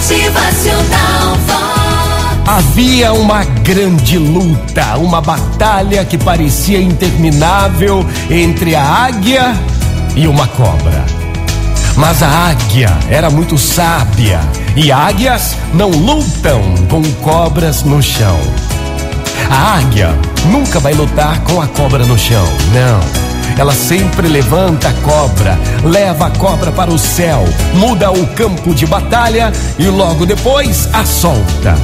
Motivacional. Havia uma grande luta, uma batalha que parecia interminável entre a águia e uma cobra. Mas a águia era muito sábia e águias não lutam com cobras no chão. A águia nunca vai lutar com a cobra no chão, não. Ela sempre levanta a cobra, leva a cobra para o céu, muda o campo de batalha e logo depois a solta.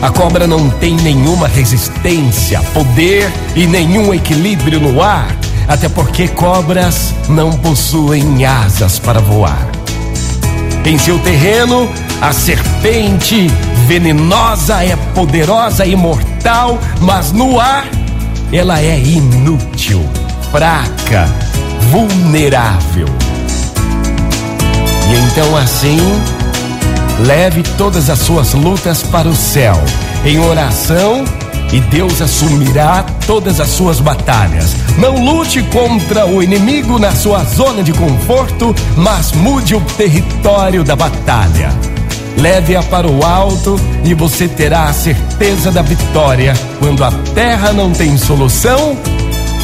A cobra não tem nenhuma resistência, poder e nenhum equilíbrio no ar, até porque cobras não possuem asas para voar. Em seu terreno, a serpente venenosa é poderosa e mortal, mas no ar ela é inútil, fraca, vulnerável. E então assim, leve todas as suas lutas para o céu, em oração, e Deus assumirá todas as suas batalhas. Não lute contra o inimigo na sua zona de conforto, mas mude o território da batalha. Leve-a para o alto e você terá a certeza da vitória. Quando a terra não tem solução,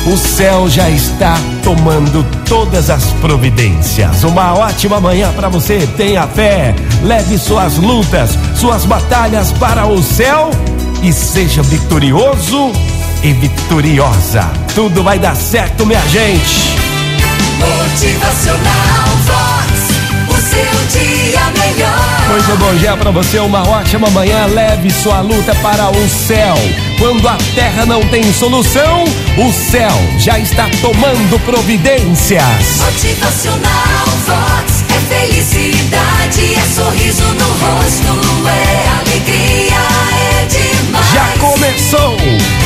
o céu já está tomando todas as providências. Uma ótima manhã para você. Tenha fé. Leve suas lutas, suas batalhas para o céu e seja vitorioso e vitoriosa. Tudo vai dar certo, minha gente. Motivacional Vox. O seu dia melhor. Muito bom dia para você, uma ótima manhã. Leve sua luta para o céu. Quando a terra não tem solução, o céu já está tomando providências. Motivacional Vox. É felicidade, é sorriso no rosto, é alegria, é demais. Já começou!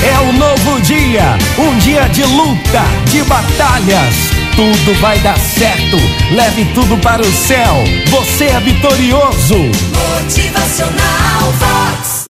É um novo dia, um dia de luta, de batalhas. Tudo vai dar certo. Leve tudo para o céu. Você é vitorioso. Motivacional Vox.